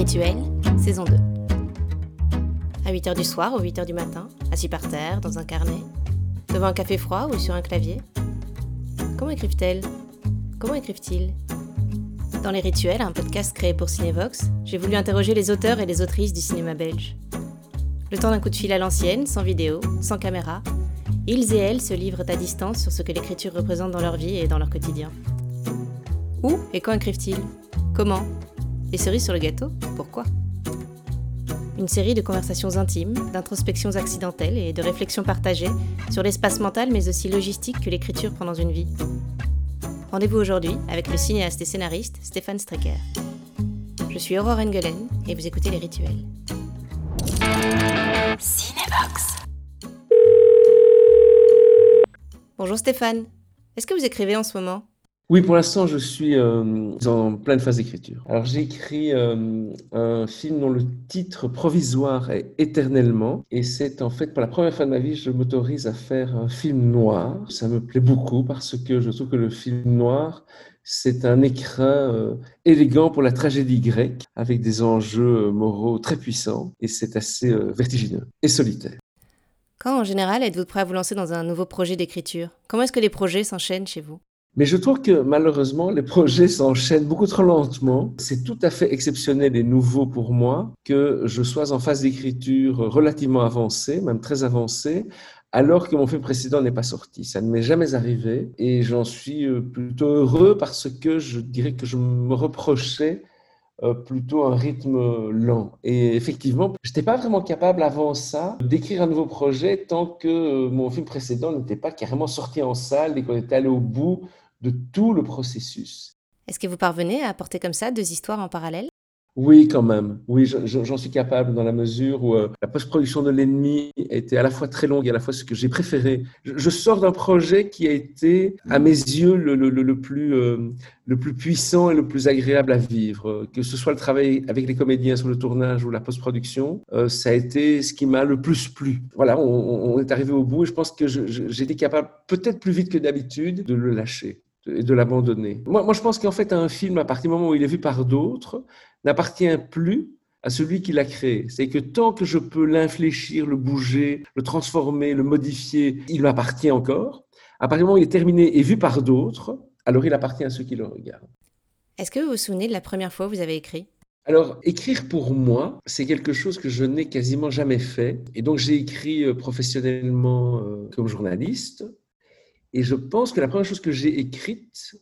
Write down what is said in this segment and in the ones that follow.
Rituels, saison 2. À 8h du soir ou 8h du matin, assis par terre, dans un carnet, devant un café froid ou sur un clavier. Comment écrivent-elles? Comment écrivent-ils? Dans Les Rituels, un podcast créé pour Cinevox, j'ai voulu interroger les auteurs et les autrices du cinéma belge. Le temps d'un coup de fil à l'ancienne, sans vidéo, sans caméra, ils et elles se livrent à distance sur ce que l'écriture représente dans leur vie et dans leur quotidien. Où et quand écrivent-ils? Comment? Et cerises sur le gâteau Pourquoi? Une série de conversations intimes, d'introspections accidentelles et de réflexions partagées sur l'espace mental mais aussi logistique que l'écriture prend dans une vie. Rendez-vous aujourd'hui avec le cinéaste et scénariste Stéphane Strecker. Je suis Aurore Engelen et vous écoutez Les Rituels. Cinébox. Bonjour Stéphane. Est-ce que vous écrivez en ce moment? Oui, pour l'instant, je suis euh, en pleine phase d'écriture. Alors, j'ai écrit euh, un film dont le titre provisoire est Éternellement. Et c'est en fait, pour la première fois de ma vie, je m'autorise à faire un film noir. Ça me plaît beaucoup parce que je trouve que le film noir, c'est un écrin euh, élégant pour la tragédie grecque, avec des enjeux moraux très puissants. Et c'est assez vertigineux et solitaire. Quand, en général, êtes-vous prêt à vous lancer dans un nouveau projet d'écriture? Comment est-ce que les projets s'enchaînent chez vous? Mais je trouve que malheureusement, les projets s'enchaînent beaucoup trop lentement. C'est tout à fait exceptionnel et nouveau pour moi que je sois en phase d'écriture relativement avancée, même très avancée, alors que mon film précédent n'est pas sorti. Ça ne m'est jamais arrivé et j'en suis euh, plutôt heureux parce que je dirais que je me reprochais euh, plutôt un rythme lent. Et effectivement, n'étais pas vraiment capable avant ça d'écrire un nouveau projet tant que euh, mon film précédent n'était pas carrément sorti en salle et qu'on était allé au bout de tout le processus. Est-ce que vous parvenez à apporter comme ça deux histoires en parallèle? Oui, quand même. Oui, j'en suis capable dans la mesure où euh, la post-production de l'ennemi était à la fois très longue et à la fois ce que j'ai préféré. Je, sors d'un projet qui a été, à mes yeux, le, le, le, plus, euh, le plus puissant et le plus agréable à vivre. Que ce soit le travail avec les comédiens sur le tournage ou la post-production, euh, ça a été ce qui m'a le plus plu. Voilà, on, on, est arrivé au bout et je pense que été capable, peut-être plus vite que d'habitude, de le lâcher et de l'abandonner. Moi, moi, je pense qu'en fait, un film, à partir du moment où il est vu par d'autres, n'appartient plus à celui qui l'a créé. C'est que tant que je peux l'infléchir, le bouger, le transformer, le modifier, il m'appartient encore. À partir du moment où il est terminé et vu par d'autres, alors il appartient à ceux qui le regardent. Est-ce que vous vous souvenez de la première fois où vous avez écrit? Alors, écrire pour moi, c'est quelque chose que je n'ai quasiment jamais fait. Et donc, j'ai écrit euh, professionnellement euh, comme journaliste. Et je pense que la première chose que j'ai écrite,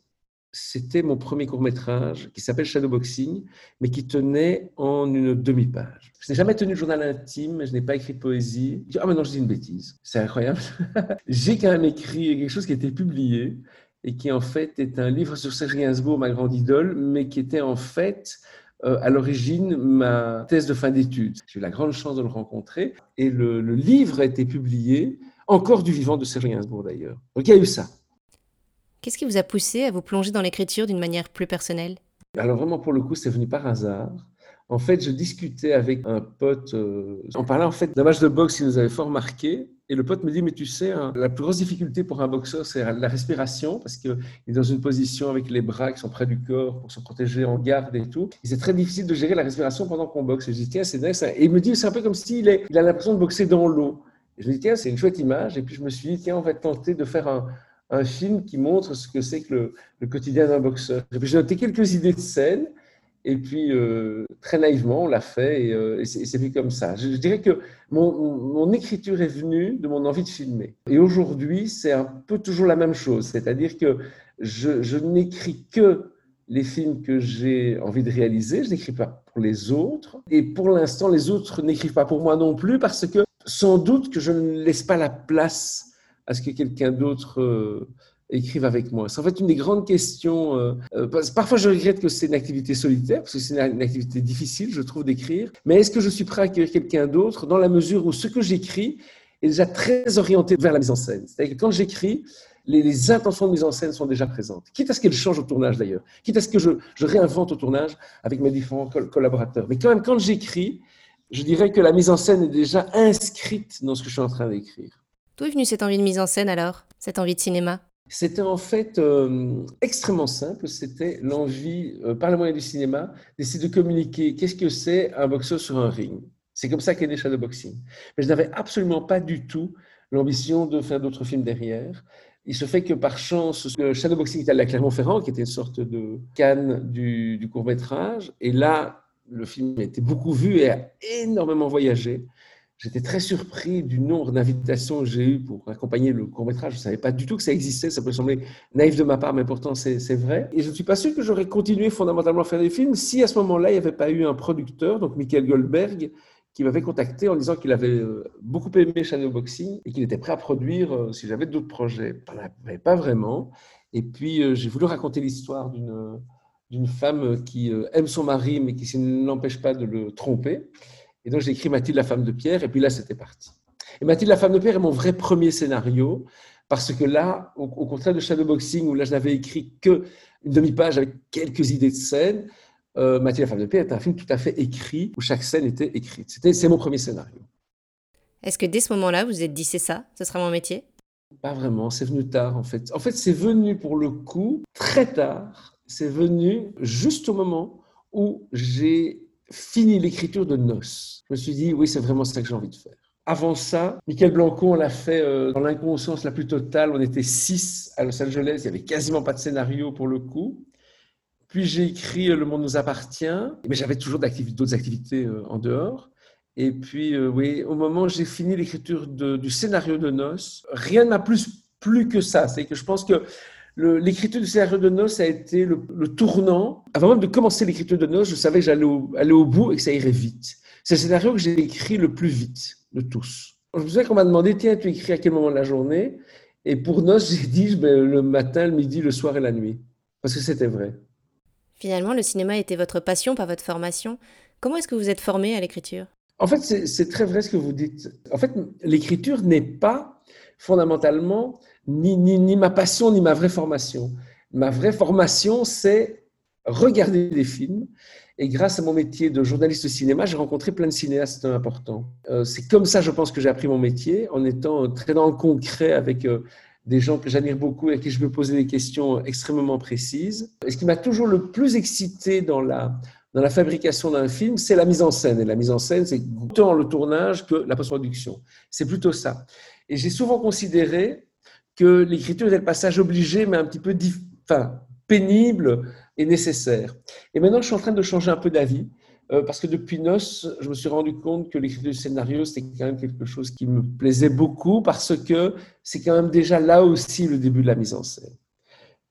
c'était mon premier court métrage qui s'appelle Shadowboxing, mais qui tenait en une demi-page. Je n'ai jamais tenu de journal intime, je n'ai pas écrit de poésie. Ah, mais non, je dis une bêtise. C'est incroyable. J'ai quand même écrit quelque chose qui a été publié et qui en fait est un livre sur Serge Gainsbourg, ma grande idole, mais qui était en fait euh, à l'origine ma thèse de fin d'études. J'ai eu la grande chance de le rencontrer et le, le livre a été publié, encore du vivant de Serge Gainsbourg d'ailleurs. Donc il y a eu ça. Qu'est-ce qui vous a poussé à vous plonger dans l'écriture d'une manière plus personnelle? Alors vraiment, pour le coup, c'est venu par hasard. En fait, je discutais avec un pote, euh, on parlait en fait d'un match de boxe qui nous avait fort marqué, et le pote me dit, mais tu sais, hein, la plus grosse difficulté pour un boxeur, c'est la respiration, parce qu'il est dans une position avec les bras qui sont près du corps pour se protéger en garde et tout. Et c'est très difficile de gérer la respiration pendant qu'on boxe. Et je dis, tiens, c'est dingue. Et il me dit, c'est un peu comme s'il il a l'impression de boxer dans l'eau. Je me dis, tiens, c'est une chouette image. Et puis je me suis dit, tiens, on va tenter de faire un, un film qui montre ce que c'est que le, quotidien d'un boxeur. J'ai noté quelques idées de scène, et puis euh, très naïvement, on l'a fait, et, euh, c'est vu comme ça. Je, dirais que mon, écriture est venue de mon envie de filmer. Et aujourd'hui, c'est un peu toujours la même chose, c'est-à-dire que je, je n'écris que les films que j'ai envie de réaliser, je n'écris pas pour les autres, et pour l'instant, les autres n'écrivent pas pour moi non plus, parce que sans doute que je ne laisse pas la place à ce que quelqu'un d'autre euh, écrive avec moi. C'est en fait une des grandes questions. Euh, euh, parfois, je regrette que c'est une activité solitaire, parce que c'est une, activité difficile, je trouve, d'écrire. Mais est-ce que je suis prêt à accueillir quelqu'un d'autre dans la mesure où ce que j'écris est déjà très orienté vers la mise en scène? C'est-à-dire que quand j'écris, les, intentions de mise en scène sont déjà présentes. Quitte à ce qu'elles changent au tournage d'ailleurs, quitte à ce que je, je, réinvente au tournage avec mes différents collaborateurs. Mais quand même, quand j'écris, je dirais que la mise en scène est déjà inscrite dans ce que je suis en train d'écrire. D'où est venue cette envie de mise en scène alors? Cette envie de cinéma? C'était en fait euh, extrêmement simple. C'était l'envie, euh, par le moyen du cinéma, d'essayer de communiquer qu'est-ce que c'est un boxeur sur un ring? C'est comme ça qu'est né Shadowboxing. Mais je n'avais absolument pas du tout l'ambition de faire d'autres films derrière. Il se fait que par chance, Shadowboxing était à la Clermont-Ferrand, qui était une sorte de canne du, du court métrage. Et là, le film a été beaucoup vu et a énormément voyagé. J'étais très surpris du nombre d'invitations que j'ai eues pour accompagner le court-métrage. Je ne savais pas du tout que ça existait. Ça peut sembler naïf de ma part, mais pourtant c'est vrai. Et je ne suis pas sûr que j'aurais continué fondamentalement à faire des films si à ce moment-là, il n'y avait pas eu un producteur, donc Michael Goldberg, qui m'avait contacté en disant qu'il avait euh, beaucoup aimé Shadowboxing et qu'il était prêt à produire euh, si j'avais d'autres projets. Je n'avais pas vraiment. Et puis, euh, j'ai voulu raconter l'histoire d'une femme qui aime son mari, mais qui ne l'empêche pas de le tromper. Et donc, j'ai écrit Mathilde, la femme de Pierre, et puis là, c'était parti. Et Mathilde, la femme de Pierre est mon vrai premier scénario, parce que là, au, contraire de Shadowboxing, où là, je n'avais écrit qu'une demi-page avec quelques idées de scène, euh, Mathilde, la femme de Pierre est un film tout à fait écrit, où chaque scène était écrite. C'était, c'est mon premier scénario. Est-ce que dès ce moment-là, vous vous êtes dit, c'est ça, ce sera mon métier? Pas vraiment, c'est venu tard, en fait. En fait, c'est venu pour le coup très tard. C'est venu juste au moment où j'ai fini l'écriture de Noces. Je me suis dit, oui, c'est vraiment ça que j'ai envie de faire. Avant ça, Michael Blanco, on l'a fait euh, dans l'inconscience la plus totale. On était six à Los Angeles. Il n'y avait quasiment pas de scénario pour le coup. Puis j'ai écrit euh, Le monde nous appartient, mais j'avais toujours d'autres activités euh, en dehors. Et puis, oui, au moment où j'ai fini l'écriture du scénario de Noces, rien ne m'a plus plu que ça. C'est que je pense que l'écriture du scénario de Noces a été le, tournant. Avant même de commencer l'écriture de Noces, je savais que j'allais au, aller au bout et que ça irait vite. C'est le scénario que j'ai écrit le plus vite de tous. Je me souviens qu'on m'a demandé, tiens, tu écris à quel moment de la journée? Et pour Noces, j'ai dit ben, le matin, le midi, le soir et la nuit. Parce que c'était vrai. Finalement, le cinéma était votre passion, pas votre formation. Comment est-ce que vous êtes formé à l'écriture? En fait, c'est très vrai ce que vous dites. En fait, l'écriture n'est pas fondamentalement ni, ni, ma passion, ni ma vraie formation. Ma vraie formation, c'est regarder des films. Et grâce à mon métier de journaliste de cinéma, j'ai rencontré plein de cinéastes importants. Euh, c'est comme ça, je pense, que j'ai appris mon métier, en étant très dans le concret avec euh, des gens que j'admire beaucoup et à qui je peux poser des questions extrêmement précises. Et ce qui m'a toujours le plus excité dans la, dans la fabrication d'un film, c'est la mise en scène. Et la mise en scène, c'est autant le tournage que la post-production. C'est plutôt ça. Et j'ai souvent considéré que l'écriture est le passage obligé, mais un petit peu pénible et nécessaire. Et maintenant, je suis en train de changer un peu d'avis, euh, parce que depuis Nos, je me suis rendu compte que l'écriture du scénario, c'était quand même quelque chose qui me plaisait beaucoup, parce que c'est quand même déjà là aussi le début de la mise en scène.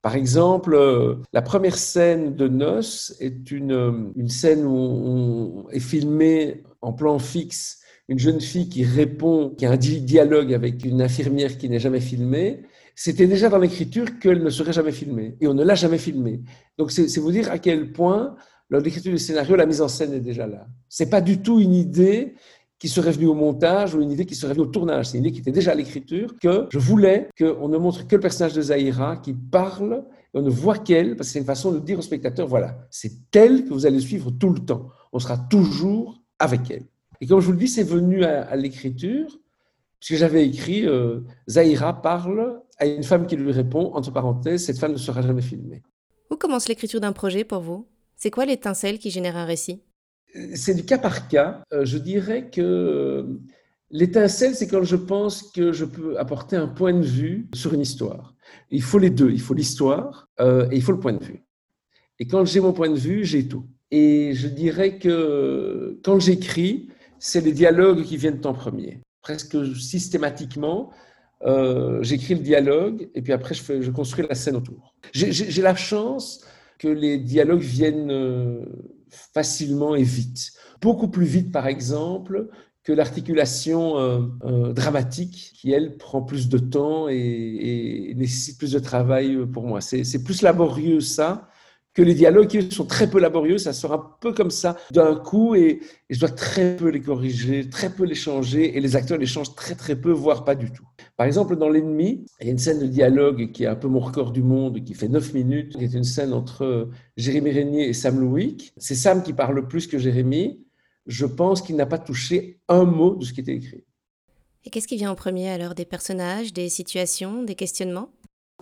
Par exemple, euh, la première scène de Nos est une, euh, une scène où on est filmé en plan fixe une jeune fille qui répond, qui a un dialogue avec une infirmière qui n'est jamais filmée, c'était déjà dans l'écriture qu'elle ne serait jamais filmée. Et on ne l'a jamais filmée. Donc c'est vous dire à quel point, lors de l'écriture du scénario, la mise en scène est déjà là. C'est pas du tout une idée qui serait venue au montage ou une idée qui serait venue au tournage. C'est une idée qui était déjà à l'écriture, que je voulais qu'on ne montre que le personnage de Zahira qui parle et on ne voit qu'elle, parce que c'est une façon de dire au spectateur, voilà, c'est elle que vous allez suivre tout le temps. On sera toujours avec elle. Et comme je vous le dis, c'est venu à, l'écriture, puisque j'avais écrit euh, Zahira parle à une femme qui lui répond, entre parenthèses, cette femme ne sera jamais filmée. Où commence l'écriture d'un projet pour vous? C'est quoi l'étincelle qui génère un récit? C'est du cas par cas. Euh, je dirais que euh, l'étincelle, c'est quand je pense que je peux apporter un point de vue sur une histoire. Il faut les deux. Il faut l'histoire et il faut le point de vue. Et quand j'ai mon point de vue, j'ai tout. Et je dirais que quand j'écris, c'est les dialogues qui viennent en premier. Presque systématiquement, euh, j'écris le dialogue et puis après, je, construis la scène autour. J'ai la chance que les dialogues viennent euh, facilement et vite. Beaucoup plus vite, par exemple, que l'articulation euh, dramatique, qui, elle, prend plus de temps et nécessite plus de travail pour moi. C'est plus laborieux, ça, que les dialogues sont très peu laborieux, ça sera un peu comme ça d'un coup et, je dois très peu les corriger, très peu les changer et les acteurs les changent très très peu, voire pas du tout. Par exemple, dans L'ennemi, il y a une scène de dialogue qui est un peu mon record du monde, qui fait 9 minutes, qui est une scène entre Jérémy Régnier et Sam Louick. C'est Sam qui parle plus que Jérémy. Je pense qu'il n'a pas touché un mot de ce qui était écrit. Et qu'est-ce qui vient en premier alors? Des personnages, des situations, des questionnements?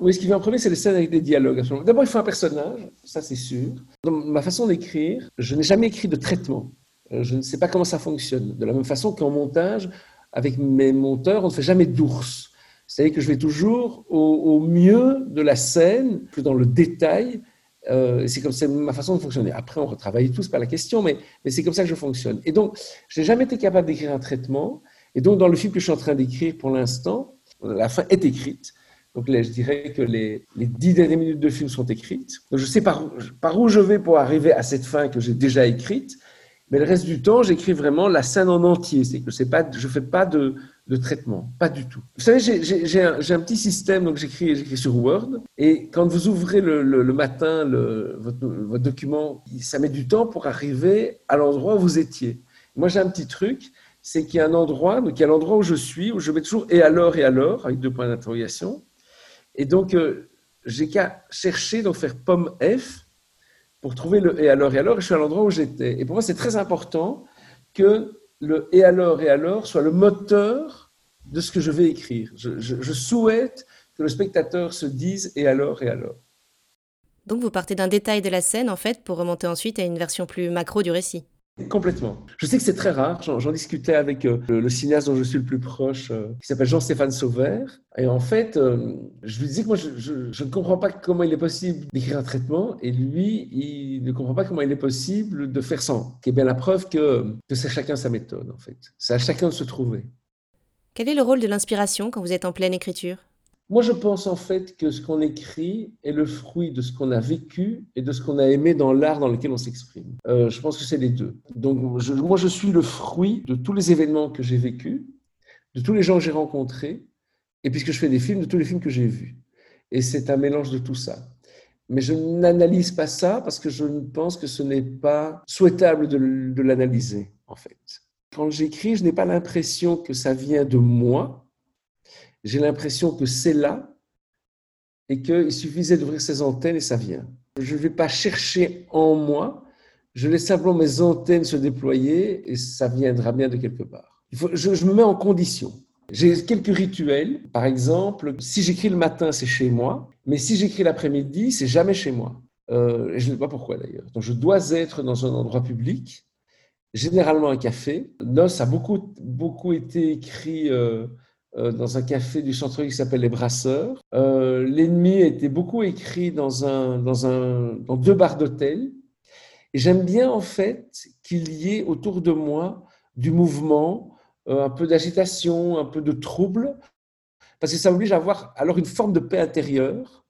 Oui, ce qui vient en premier, c'est les scènes avec des dialogues. D'abord, il faut un personnage, ça c'est sûr. Dans ma façon d'écrire, je n'ai jamais écrit de traitement. Euh, je ne sais pas comment ça fonctionne. De la même façon qu'en montage, avec mes monteurs, on ne fait jamais d'ours. C'est-à-dire que je vais toujours au, mieux de la scène, plus dans le détail. Euh, c'est comme c'est ma façon de fonctionner. Après, on retravaille tous, pas la question, mais, mais c'est comme ça que je fonctionne. Et donc, je n'ai jamais été capable d'écrire un traitement. Et donc, dans le film que je suis en train d'écrire pour l'instant, la fin est écrite. Donc là, je dirais que les, dix dernières minutes de film sont écrites. Je sais par, où je vais pour arriver à cette fin que j'ai déjà écrite. Mais le reste du temps, j'écris vraiment la scène en entier. C'est que je fais pas de, traitement, pas du tout. Vous savez, j'ai un, petit système, donc j'écris sur Word, et quand vous ouvrez le, matin votre, document, ça met du temps pour arriver à l'endroit où vous étiez. Moi, j'ai un petit truc, c'est qu'il y a un endroit, donc il y a l'endroit où je suis, où je mets toujours et alors et alors, avec deux points d'interrogation. Et donc, euh, j'ai qu'à chercher, donc faire pomme F, pour trouver le et alors et alors, et je suis à l'endroit où j'étais. Et pour moi, c'est très important que le et alors et alors soit le moteur de ce que je vais écrire. Je, souhaite que le spectateur se dise et alors et alors. Donc vous partez d'un détail de la scène en fait pour remonter ensuite à une version plus macro du récit. Complètement. Je sais que c'est très rare. J'en discutais avec euh, le, cinéaste dont je suis le plus proche, euh, qui s'appelle Jean-Stéphane Sauvert. Et en fait, euh, je lui disais que moi, je, ne comprends pas comment il est possible d'écrire un traitement. Et lui, il ne comprend pas comment il est possible de faire sans. Qui est bien la preuve que, que c'est chacun sa méthode, en fait. C'est à chacun de se trouver. Quel est le rôle de l'inspiration quand vous êtes en pleine écriture? Moi, je pense en fait que ce qu'on écrit est le fruit de ce qu'on a vécu et de ce qu'on a aimé dans l'art dans lequel on s'exprime. Euh, je pense que c'est les deux. Donc, moi, je suis le fruit de tous les événements que j'ai vécus, de tous les gens que j'ai rencontrés, et puisque je fais des films, de tous les films que j'ai vus. Et c'est un mélange de tout ça. Mais je n'analyse pas ça parce que je pense que ce n'est pas souhaitable de l'analyser, en fait. Quand j'écris, je n'ai pas l'impression que ça vient de moi, j'ai l'impression que c'est là et qu'il suffisait d'ouvrir ses antennes et ça vient. Je ne vais pas chercher en moi, je laisse simplement mes antennes se déployer et ça viendra bien de quelque part. je, me mets en condition. J'ai quelques rituels. Par exemple, si j'écris le matin, c'est chez moi, mais si j'écris l'après-midi, c'est jamais chez moi. Euh, je ne sais pas pourquoi d'ailleurs. Donc je dois être dans un endroit public, généralement un café. Nos a beaucoup, beaucoup été écrit euh, dans un café du centre-ville qui s'appelle Les Brasseurs. Euh, L'ennemi était beaucoup écrit dans, deux bars d'hôtel. Et j'aime bien en fait qu'il y ait autour de moi du mouvement, euh, un peu d'agitation, un peu de trouble, parce que ça oblige à avoir alors une forme de paix intérieure.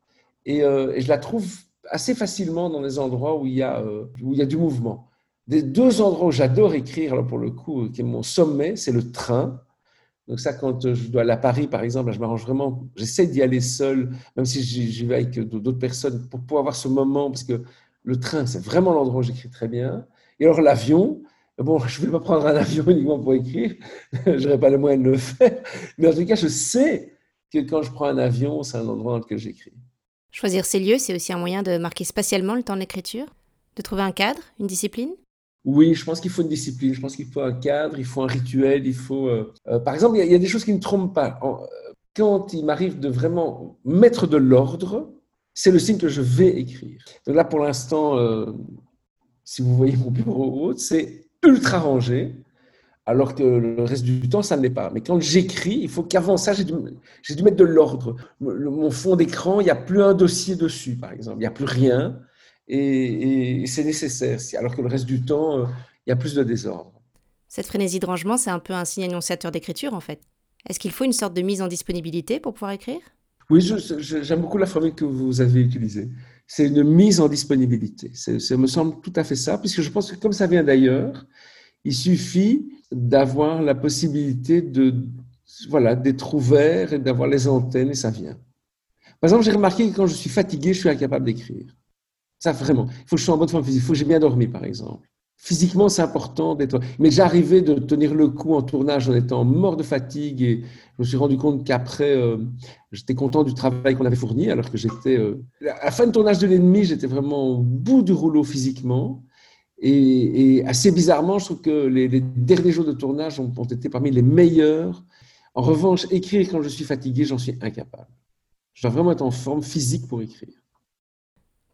Et, et je la trouve assez facilement dans les endroits où il y a, où il y a du mouvement. Des deux endroits où j'adore écrire, alors pour le coup, qui est mon sommet, c'est le train donc ça, quand je dois aller à Paris, par exemple, je m'arrange vraiment, j'essaie d'y aller seul, même si j'y vais avec d'autres personnes, pour pouvoir avoir ce moment, parce que le train, c'est vraiment l'endroit où j'écris très bien. Et alors l'avion, bon, je ne vais pas prendre un avion uniquement pour écrire, je n'aurai pas le moyen de le faire, mais en tout cas, je sais que quand je prends un avion, c'est un endroit dans lequel j'écris. Choisir ces lieux, c'est aussi un moyen de marquer spatialement le temps de l'écriture, de trouver un cadre, une discipline? Oui, je pense qu'il faut une discipline, je pense qu'il faut un cadre, il faut un rituel, il faut... Euh, euh, par exemple, il y, a, des choses qui ne trompent pas. quand il m'arrive de vraiment mettre de l'ordre, c'est le signe que je vais écrire. Donc là, pour l'instant, euh, si vous voyez mon bureau ou c'est ultra rangé, alors que le reste du temps, ça ne l'est pas. Mais quand j'écris, il faut qu'avant ça, j'ai dû, dû, mettre de l'ordre. Mon fond d'écran, il n'y a plus un dossier dessus, par exemple. Il n'y a plus rien et, c'est nécessaire, alors que le reste du temps, euh, il y a plus de désordre. Cette frénésie de rangement, c'est un peu un signe annonciateur d'écriture, en fait. Est-ce qu'il faut une sorte de mise en disponibilité pour pouvoir écrire? Oui, j'aime beaucoup la formule que vous avez utilisée. C'est une mise en disponibilité. Ça me semble tout à fait ça, puisque je pense que comme ça vient d'ailleurs, il suffit d'avoir la possibilité de voilà d'être ouvert et d'avoir les antennes et ça vient. Par exemple, j'ai remarqué que quand je suis fatigué, je suis incapable d'écrire. Ça, vraiment. Il faut que je sois en bonne forme physique. Il faut que j'ai bien dormi, par exemple. Physiquement, c'est important d'être. Mais j'arrivais de tenir le coup en tournage en étant mort de fatigue et je me suis rendu compte qu'après, euh, j'étais content du travail qu'on avait fourni alors que j'étais. Euh, à la fin de tournage de l'ennemi, j'étais vraiment au bout du rouleau physiquement. Et, assez bizarrement, je trouve que les, derniers jours de tournage ont, ont été parmi les meilleurs. En revanche, écrire quand je suis fatigué, j'en suis incapable. Je dois vraiment être en forme physique pour écrire.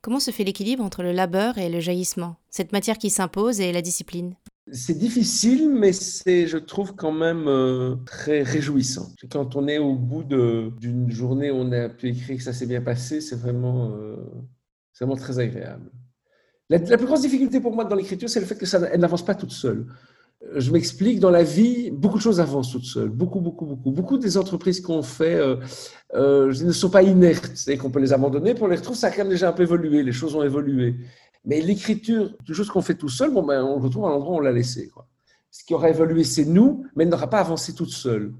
Comment se fait l'équilibre entre le labeur et le jaillissement, cette matière qui s'impose et la discipline? C'est difficile, mais c'est, je trouve, quand même euh, très réjouissant. Quand on est au bout d'une journée où on a pu écrire que ça s'est bien passé, c'est vraiment, euh, vraiment très agréable. La, plus grosse difficulté pour moi dans l'écriture, c'est le fait que ça, n'avance pas toute seule. Je m'explique, dans la vie, beaucoup de choses avancent toutes seules. Beaucoup, beaucoup, beaucoup. Beaucoup des entreprises qu'on fait euh, ne sont pas inertes. C'est-à-dire qu'on peut les abandonner, on les retrouve, ça a quand même déjà un peu évolué, les choses ont évolué. Mais l'écriture, quelque chose qu'on fait tout seul, bon, ben, on le retrouve à l'endroit où on l'a laissé. Ce qui aura évolué, c'est nous, mais elle n'aura pas avancé toute seule.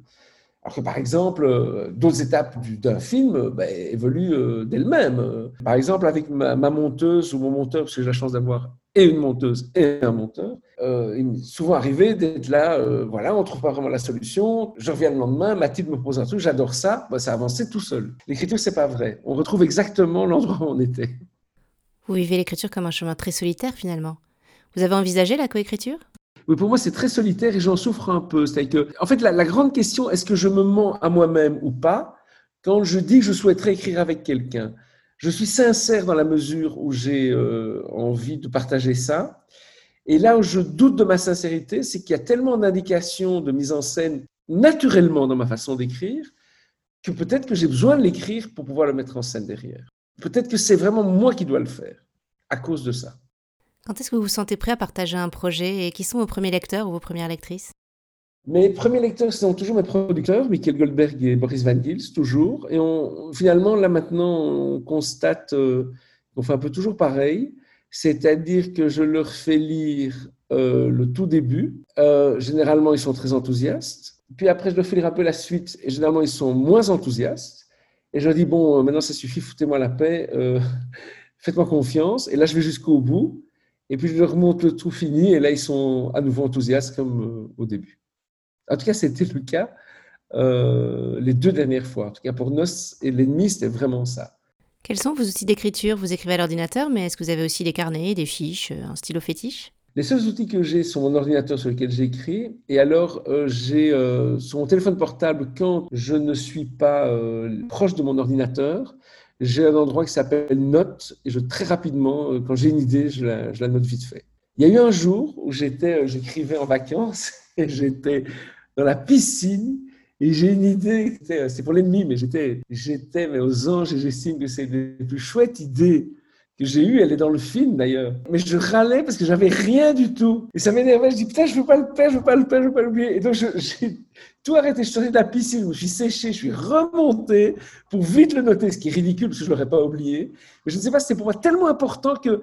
Alors que, par exemple, euh, d'autres étapes d'un film ben, évoluent euh, d'elles-mêmes. Par exemple, avec ma, monteuse ou mon monteur, parce que j'ai la chance d'avoir et une monteuse et un monteur, euh, il m'est souvent arrivé d'être là, voilà, on trouve pas vraiment la solution, je reviens le lendemain, Mathilde me pose un truc, j'adore ça, ben, ça a avancé tout seul. L'écriture, c'est pas vrai. On retrouve exactement l'endroit où on était. Vous vivez l'écriture comme un chemin très solitaire finalement. Vous avez envisagé la coécriture? Pour moi, c'est très solitaire et j'en souffre un peu. Que, en fait, la, grande question, est-ce que je me mens à moi-même ou pas quand je dis que je souhaiterais écrire avec quelqu'un? Je suis sincère dans la mesure où j'ai euh, envie de partager ça. Et là où je doute de ma sincérité, c'est qu'il y a tellement d'indications de mise en scène naturellement dans ma façon d'écrire que peut-être que j'ai besoin de l'écrire pour pouvoir le mettre en scène derrière. Peut-être que c'est vraiment moi qui dois le faire à cause de ça. Quand est-ce que vous vous sentez prêt à partager un projet et qui sont vos premiers lecteurs ou vos premières lectrices? Mes premiers lecteurs sont toujours mes producteurs, Michael Goldberg et Boris Van Gils, toujours. Et finalement, là maintenant, on constate euh, fait un peu toujours pareil. C'est-à-dire que je leur fais lire euh, le tout début. Euh, généralement, ils sont très enthousiastes. Puis après, je leur fais lire un peu la suite. Et généralement, ils sont moins enthousiastes. Et je leur dis, bon, maintenant, ça suffit, foutez-moi la paix. Faites-moi confiance. Et là, je vais jusqu'au bout. Et puis je leur montre le tout fini et là, ils sont à nouveau enthousiastes comme euh, au début. En tout cas, c'était le cas euh, les deux dernières fois. En tout cas, pour Nos et l'ennemi, c'était vraiment ça. Quels sont vos outils d'écriture? Vous écrivez à l'ordinateur, mais est-ce que vous avez aussi des carnets, des fiches, un stylo fétiche? Les seuls outils que j'ai sont mon ordinateur sur lequel j'écris. Et alors, euh, j'ai sur mon téléphone portable, quand je ne suis pas proche de mon ordinateur, j'ai un endroit qui s'appelle Note, et je, très rapidement, euh, quand j'ai une idée, je la, note vite fait. Il y a eu un jour où j'étais, euh, j'écrivais en vacances, et j'étais dans la piscine, et j'ai une idée, euh, c'est pour l'ennemi, mais j'étais, j'étais aux anges, et j'estime que c'est la plus chouette idée que j'ai eue, elle est dans le film d'ailleurs. Mais je râlais parce que j'avais rien du tout. Et ça m'énervait, je dis putain, je veux pas le faire, je veux pas le faire, je veux pas l'oublier. Et donc j'ai tout arrêté. Je suis sorti de la piscine, je suis séché, je suis remonté pour vite le noter, ce qui est ridicule parce que je l'aurais pas oublié. Mais je ne sais pas, c'était pour moi tellement important que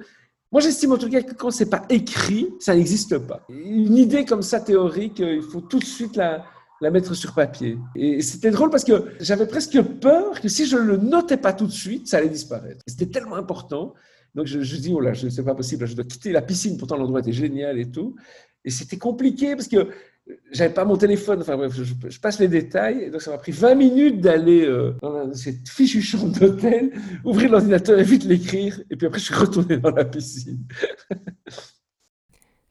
moi, j'estime en tout cas que quand c'est pas écrit, ça n'existe pas. Une idée comme ça théorique, il faut tout de suite la, la mettre sur papier. Et c'était drôle parce que j'avais presque peur que si je ne le notais pas tout de suite, ça allait disparaître. C'était tellement important. Donc je, je dis, oh là, c'est pas possible, je dois quitter la piscine, pourtant l'endroit était génial et tout. Et c'était compliqué parce que j'avais pas mon téléphone, enfin bref, je, passe les détails, donc ça m'a pris 20 minutes d'aller euh, dans cette fichue chambre d'hôtel, ouvrir l'ordinateur et vite l'écrire, et puis après je suis retourné dans la piscine.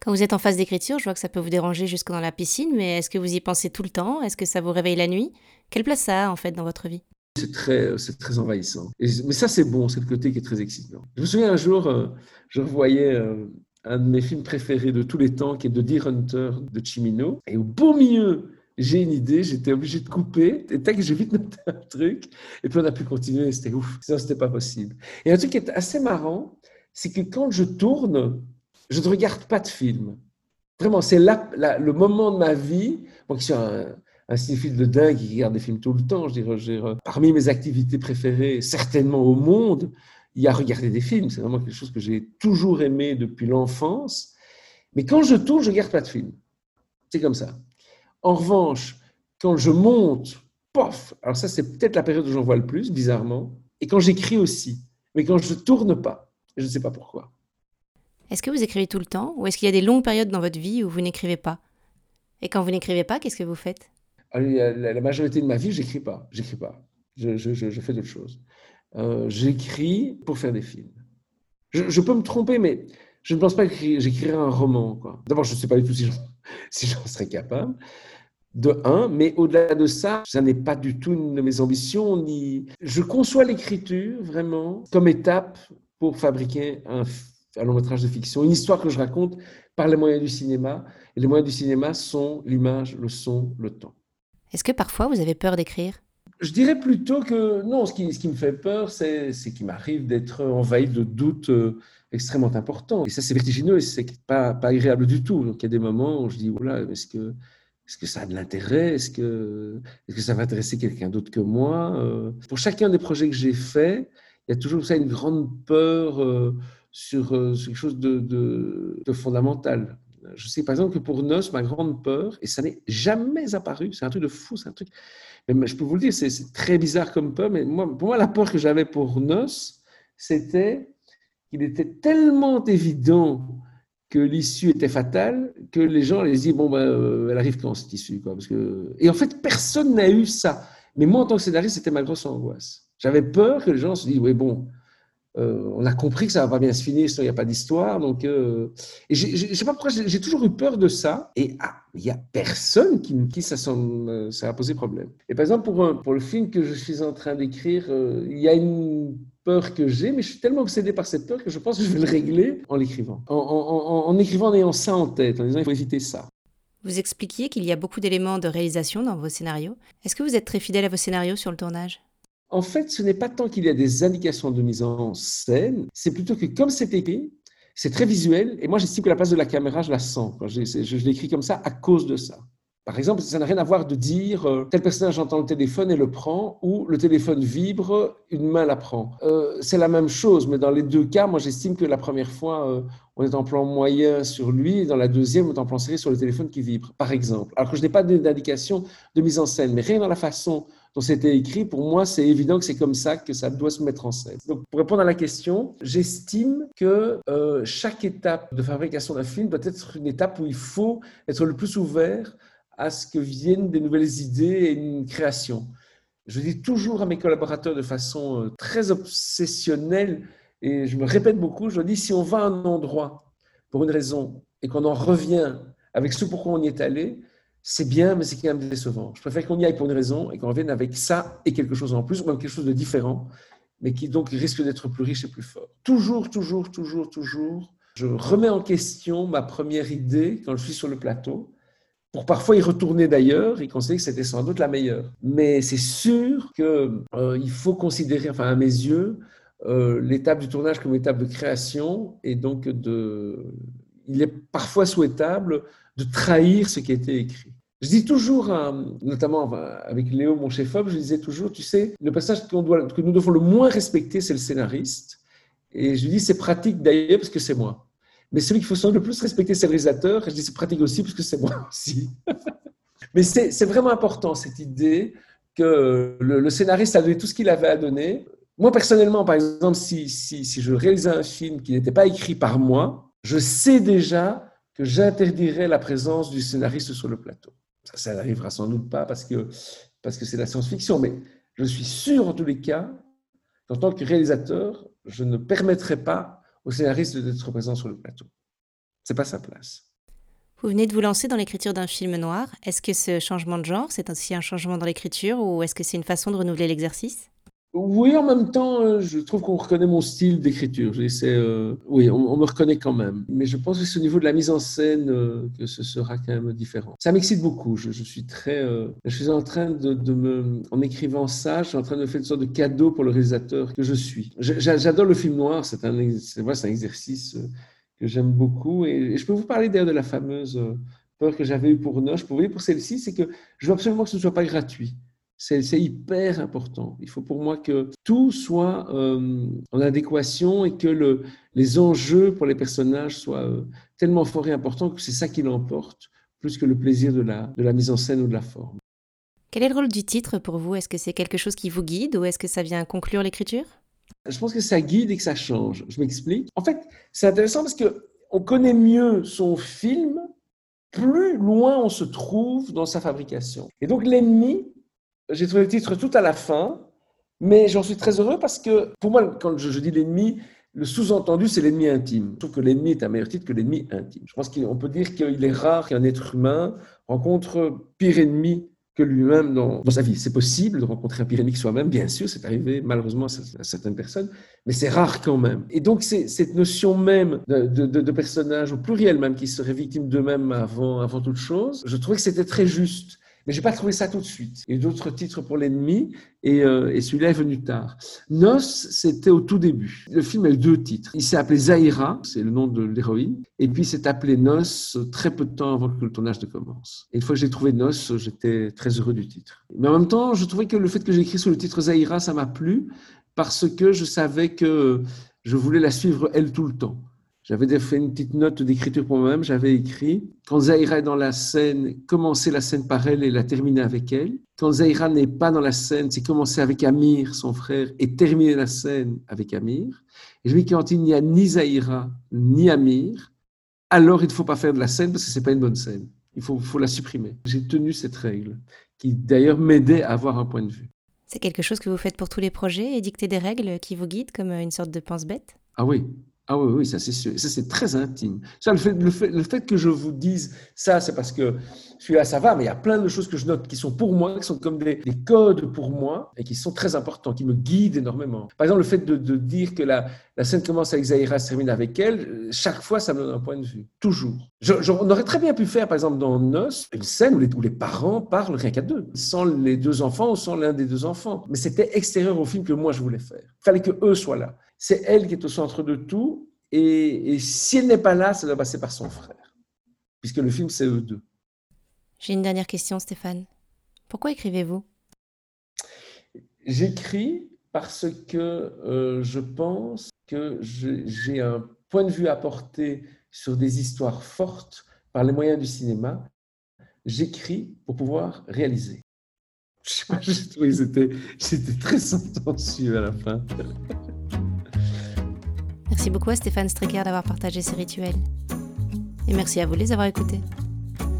Quand vous êtes en phase d'écriture, je vois que ça peut vous déranger jusque dans la piscine, mais est-ce que vous y pensez tout le temps? Est-ce que ça vous réveille la nuit? Quelle place ça a en fait dans votre vie? C'est très, c'est très envahissant. mais ça, c'est bon, c'est le côté qui est très excitant. Je me souviens un jour, euh, je revoyais euh, un de mes films préférés de tous les temps, qui est The Deer Hunter de Chimino. Et au beau milieu, j'ai une idée, j'étais obligé de couper, et tac, j'ai vite noté un truc, et puis on a pu continuer, c'était ouf, sinon c'était pas possible. Et un truc qui est assez marrant, c'est que quand je tourne, je ne regarde pas de film. Vraiment, c'est le moment de ma vie, moi qui suis un, cinéphile de dingue qui regarde des films tout le temps, je dirais, parmi mes activités préférées, certainement au monde, il y a regarder des films. C'est vraiment quelque chose que j'ai toujours aimé depuis l'enfance. Mais quand je tourne, je ne regarde pas de films. C'est comme ça. En revanche, quand je monte, pof, alors ça c'est peut-être la période où j'en vois le plus, bizarrement, et quand j'écris aussi. Mais quand je ne tourne pas, je ne sais pas pourquoi. Est-ce que vous écrivez tout le temps ou est-ce qu'il y a des longues périodes dans votre vie où vous n'écrivez pas? Et quand vous n'écrivez pas, qu'est-ce que vous faites? Ah, la, majorité de ma vie, j'écris pas. J'écris pas. Je, je, je, fais d'autres choses. Euh, j'écris pour faire des films. Je, peux me tromper, mais je ne pense pas que j'écrirai un roman. D'abord, je ne sais pas du tout si j'en serais capable. de un, mais au-delà de ça, ça n'est pas du tout une de mes ambitions. Je conçois l'écriture vraiment comme étape pour fabriquer un, un long métrage de fiction, une histoire que je raconte par les moyens du cinéma. Et les moyens du cinéma sont l'image, le son, le temps. Est-ce que parfois vous avez peur d'écrire? Je dirais plutôt que non, ce qui, ce qui me fait peur, c'est qu'il m'arrive d'être envahi de doutes euh, extrêmement importants. Et ça, c'est vertigineux et c'est pas, pas agréable du tout. Donc il y a des moments où je dis, voilà, est-ce que est-ce que ça a de l'intérêt? Est-ce que, est que ça va intéresser quelqu'un d'autre que moi? Euh, Pour chacun des projets que j'ai faits, il y a toujours ça une grande peur euh, sur, euh, sur, quelque chose de, de, fondamental. Je sais par exemple que pour Nos, ma grande peur, et ça n'est jamais apparu, c'est un truc de fou, c'est un truc. Mais je peux vous le dire, c'est très bizarre comme peur, mais moi, pour moi, la peur que j'avais pour Nos, c'était qu'il était tellement évident que l'issue était fatale, que les gens se dire, bon, ben, euh, elle arrive quand cette issue quoi, parce que... Et en fait, personne n'a eu ça. Mais moi, en tant que scénariste, c'était ma grosse angoisse. J'avais peur que les gens se disent, oui, bon, euh, on a compris que ça va pas bien se finir, sinon il n'y a pas d'histoire. Donc, euh... et je sais pas pourquoi, j'ai toujours eu peur de ça. Et ah, il n'y a personne qui, qui ça, ça a posé problème. Et par exemple, pour, le film que je suis en train d'écrire, euh, il y a une peur que j'ai, mais je suis tellement obsédé par cette peur que je pense que je vais le régler en l'écrivant. En, en, en, écrivant en ayant ça en tête, en disant il faut éviter ça. Vous expliquiez qu'il y a beaucoup d'éléments de réalisation dans vos scénarios. Est-ce que vous êtes très fidèle à vos scénarios sur le tournage? En fait, ce n'est pas tant qu'il y a des indications de mise en scène, c'est plutôt que comme c'est écrit, c'est très visuel, et moi j'estime que la place de la caméra, je la sens. je, je, l'écris comme ça à cause de ça. Par exemple, ça n'a rien à voir de dire euh, tel personnage entend le téléphone et le prend, ou le téléphone vibre, une main la prend. Euh, c'est la même chose, mais dans les deux cas, moi j'estime que la première fois, euh, on est en plan moyen sur lui, et dans la deuxième, on est en plan serré sur le téléphone qui vibre, par exemple. Alors que je n'ai pas d'indication de mise en scène, mais rien dans la façon dont c'était écrit, pour moi, c'est évident que c'est comme ça que ça doit se mettre en scène. Donc, pour répondre à la question, j'estime que euh, chaque étape de fabrication d'un film doit être une étape où il faut être le plus ouvert à ce que viennent des nouvelles idées et une création. Je dis toujours à mes collaborateurs de façon euh, très obsessionnelle, et je me répète beaucoup, je dis, si on va à un endroit pour une raison et qu'on en revient avec ce pourquoi on y est allé, c'est bien, mais c'est quand même décevant. Je préfère qu'on y aille pour une raison et qu'on revienne avec ça et quelque chose en plus, ou même quelque chose de différent, mais qui donc risque d'être plus riche et plus fort. Toujours, toujours, toujours, toujours, je remets en question ma première idée quand je suis sur le plateau pour parfois y retourner d'ailleurs et considérer que c'était sans doute la meilleure. Mais c'est sûr qu'il euh, faut considérer, enfin à mes yeux, euh, l'étape du tournage comme étape de création et donc de, il est parfois souhaitable de trahir ce qui a été écrit. Je dis toujours, notamment avec Léo, mon chef-op, je disais toujours, tu sais, le passage que nous devons le moins respecter, c'est le scénariste. Et je lui dis, c'est pratique d'ailleurs parce que c'est moi. Mais celui qu'il faut le plus respecter, c'est le réalisateur. Et je dis, c'est pratique aussi, parce que c'est moi aussi. Mais c'est vraiment important, cette idée que le, scénariste a donné tout ce qu'il avait à donner. Moi, personnellement, par exemple, si, si je réalisais un film qui n'était pas écrit par moi, je sais déjà que j'interdirais la présence du scénariste sur le plateau. Ça, n'arrivera sans doute pas parce que parce que c'est la science-fiction, mais je suis sûr en tous les cas qu'en tant que réalisateur, je ne permettrai pas au scénariste d'être présent sur le plateau. C'est pas sa place. Vous venez de vous lancer dans l'écriture d'un film noir. Est-ce que ce changement de genre, c'est aussi un changement dans l'écriture ou est-ce que c'est une façon de renouveler l'exercice? Oui, en même temps, euh, je trouve qu'on reconnaît mon style d'écriture. Euh, oui, on, me reconnaît quand même. Mais je pense que c'est au niveau de la mise en scène euh, que ce sera quand même différent. Ça m'excite beaucoup. Je, suis très, je suis en train de, me, en écrivant ça, je suis en train de faire une sorte de cadeau pour le réalisateur que je suis. J'adore le film noir. C'est un, un exercice que j'aime beaucoup. Et, je peux vous parler d'ailleurs de la fameuse peur que j'avais eue pour Noche. Pour vous pour celle-ci, c'est que je veux absolument que ce ne soit pas gratuit. C'est hyper important. Il faut pour moi que tout soit euh, en adéquation et que le, les enjeux pour les personnages soient euh, tellement forts et importants que c'est ça qui l'emporte, plus que le plaisir de la, de la mise en scène ou de la forme. Quel est le rôle du titre pour vous? Est-ce que c'est quelque chose qui vous guide ou est-ce que ça vient conclure l'écriture? Je pense que ça guide et que ça change. Je m'explique. En fait, c'est intéressant parce que on connaît mieux son film plus loin on se trouve dans sa fabrication. Et donc l'ennemi, j'ai trouvé le titre tout à la fin, mais j'en suis très heureux parce que pour moi, quand je, dis l'ennemi, le sous-entendu, c'est l'ennemi intime. Je trouve que l'ennemi est un meilleur titre que l'ennemi intime. Je pense qu'on peut dire qu'il est rare qu'un être humain rencontre pire ennemi que lui-même dans, sa vie. C'est possible de rencontrer un pire ennemi que soi-même, bien sûr, c'est arrivé malheureusement à certaines personnes, mais c'est rare quand même. Et donc, cette notion même de, de, de, personnage, au pluriel même, qui serait victime d'eux-mêmes avant, avant toute chose, je trouvais que c'était très juste. Mais j'ai pas trouvé ça tout de suite. Il y a d'autres titres pour l'ennemi et, euh, et celui-là est venu tard. Nos, c'était au tout début. Le film a eu deux titres. Il s'est appelé Zahira, c'est le nom de l'héroïne, et puis s'est appelé Nos très peu de temps avant que le tournage ne commence. Et une fois que j'ai trouvé Nos, j'étais très heureux du titre. Mais en même temps, je trouvais que le fait que j'ai écrit sous le titre Zahira, ça m'a plu parce que je savais que je voulais la suivre elle tout le temps. J'avais fait une petite note d'écriture pour moi-même. J'avais écrit quand Zahira est dans la scène, commencer la scène par elle et la terminer avec elle. Quand Zahira n'est pas dans la scène, c'est commencer avec Amir, son frère, et terminer la scène avec Amir. Et je me dis quand il n'y a ni Zahira ni Amir, alors il ne faut pas faire de la scène parce que c'est pas une bonne scène. Il faut, faut la supprimer. J'ai tenu cette règle qui d'ailleurs m'aidait à avoir un point de vue. C'est quelque chose que vous faites pour tous les projets et dicter des règles qui vous guident comme une sorte de pense-bête Ah oui, ah oui, oui, ça c'est sûr. Ça c'est très intime. Ça, le, fait, le, fait, le fait que je vous dise ça, c'est parce que je suis là, ça va, mais il y a plein de choses que je note qui sont pour moi, qui sont comme des, codes pour moi et qui sont très importants, qui me guident énormément. Par exemple, le fait de, dire que la, la, scène commence avec Zahira, se termine avec elle, chaque fois, ça me donne un point de vue. Toujours. Je, on aurait très bien pu faire, par exemple, dans Nos, une scène où les, où les parents parlent rien qu'à deux, sans les deux enfants ou sans l'un des deux enfants. Mais c'était extérieur au film que moi je voulais faire. Il fallait que eux soient là c'est elle qui est au centre de tout. Et, si elle n'est pas là, ça doit passer par son frère. Puisque le film, c'est eux deux. J'ai une dernière question, Stéphane. Pourquoi écrivez-vous? J'écris parce que euh, je pense que j'ai un point de vue à porter sur des histoires fortes par les moyens du cinéma. J'écris pour pouvoir réaliser. Je sais pas, j'ai trouvé que c'était très sentencieux à la fin. Merci beaucoup à Stéphane Strecker d'avoir partagé ces rituels. Et merci à vous de les avoir écoutés.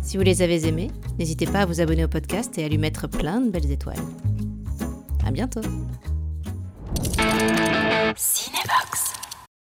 Si vous les avez aimés, n'hésitez pas à vous abonner au podcast et à lui mettre plein de belles étoiles. À bientôt. Cinebox.